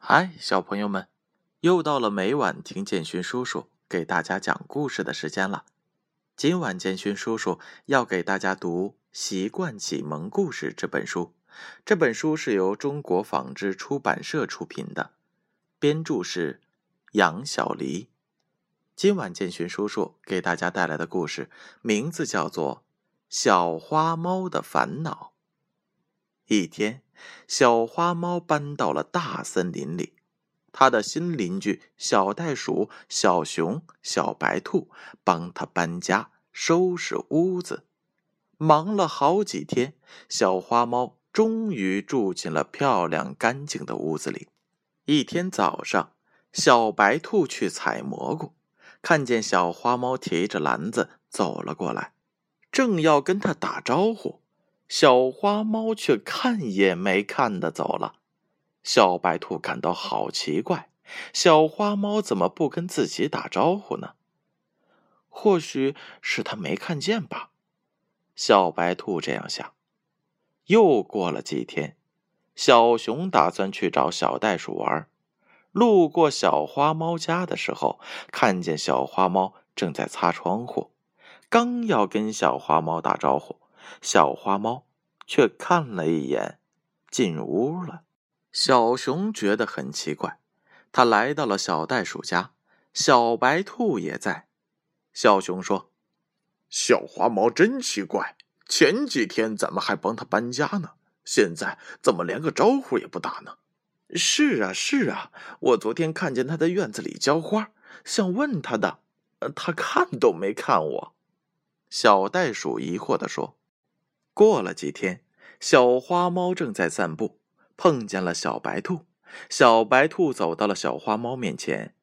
嗨，小朋友们，又到了每晚听建勋叔叔给大家讲故事的时间了。今晚建勋叔叔要给大家读《习惯启蒙故事》这本书。这本书是由中国纺织出版社出品的，编著是杨小黎。今晚建勋叔叔给大家带来的故事名字叫做《小花猫的烦恼》。一天，小花猫搬到了大森林里，它的新邻居小袋鼠、小熊、小白兔帮它搬家、收拾屋子，忙了好几天，小花猫终于住进了漂亮干净的屋子里。一天早上，小白兔去采蘑菇，看见小花猫提着篮子走了过来，正要跟它打招呼。小花猫却看也没看的走了，小白兔感到好奇怪，小花猫怎么不跟自己打招呼呢？或许是他没看见吧，小白兔这样想。又过了几天，小熊打算去找小袋鼠玩，路过小花猫家的时候，看见小花猫正在擦窗户，刚要跟小花猫打招呼。小花猫却看了一眼，进屋了。小熊觉得很奇怪，他来到了小袋鼠家，小白兔也在。小熊说：“小花猫真奇怪，前几天咱们还帮它搬家呢，现在怎么连个招呼也不打呢？”“是啊，是啊，我昨天看见它在院子里浇花，想问它的，它看都没看我。”小袋鼠疑惑地说。过了几天，小花猫正在散步，碰见了小白兔。小白兔走到了小花猫面前，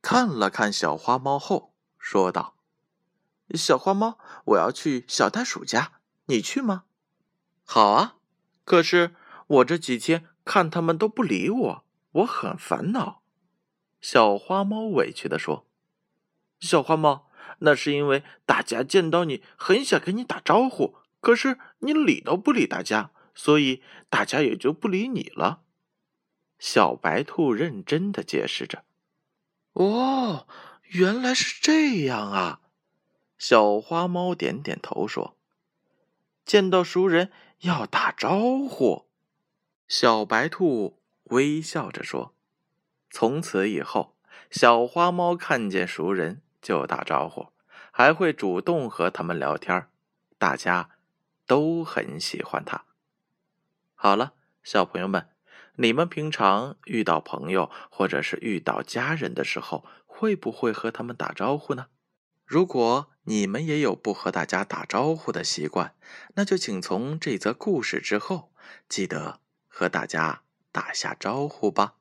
看了看小花猫后，说道：“小花猫，我要去小袋鼠家，你去吗？”“好啊，可是我这几天看他们都不理我，我很烦恼。”小花猫委屈的说：“小花猫，那是因为大家见到你很想跟你打招呼。”可是你理都不理大家，所以大家也就不理你了。小白兔认真的解释着。哦，原来是这样啊！小花猫点点头说：“见到熟人要打招呼。”小白兔微笑着说：“从此以后，小花猫看见熟人就打招呼，还会主动和他们聊天大家。”都很喜欢他。好了，小朋友们，你们平常遇到朋友或者是遇到家人的时候，会不会和他们打招呼呢？如果你们也有不和大家打招呼的习惯，那就请从这则故事之后记得和大家打下招呼吧，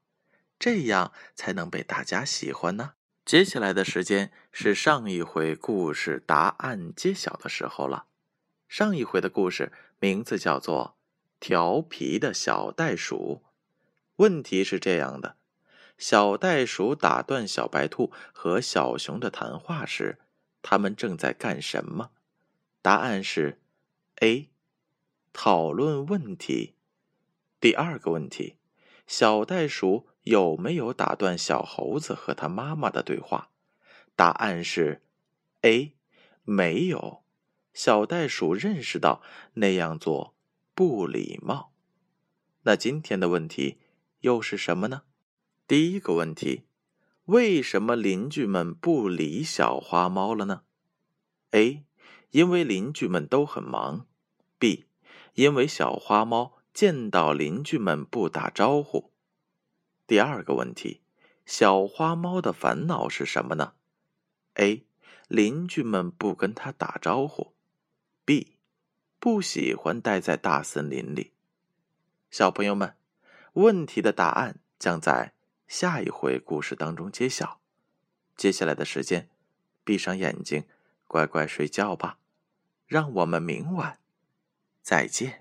这样才能被大家喜欢呢。接下来的时间是上一回故事答案揭晓的时候了。上一回的故事名字叫做《调皮的小袋鼠》。问题是这样的：小袋鼠打断小白兔和小熊的谈话时，他们正在干什么？答案是 A，讨论问题。第二个问题：小袋鼠有没有打断小猴子和他妈妈的对话？答案是 A，没有。小袋鼠认识到那样做不礼貌。那今天的问题又是什么呢？第一个问题：为什么邻居们不理小花猫了呢？A. 因为邻居们都很忙。B. 因为小花猫见到邻居们不打招呼。第二个问题：小花猫的烦恼是什么呢？A. 邻居们不跟它打招呼。B，不喜欢待在大森林里。小朋友们，问题的答案将在下一回故事当中揭晓。接下来的时间，闭上眼睛，乖乖睡觉吧。让我们明晚再见。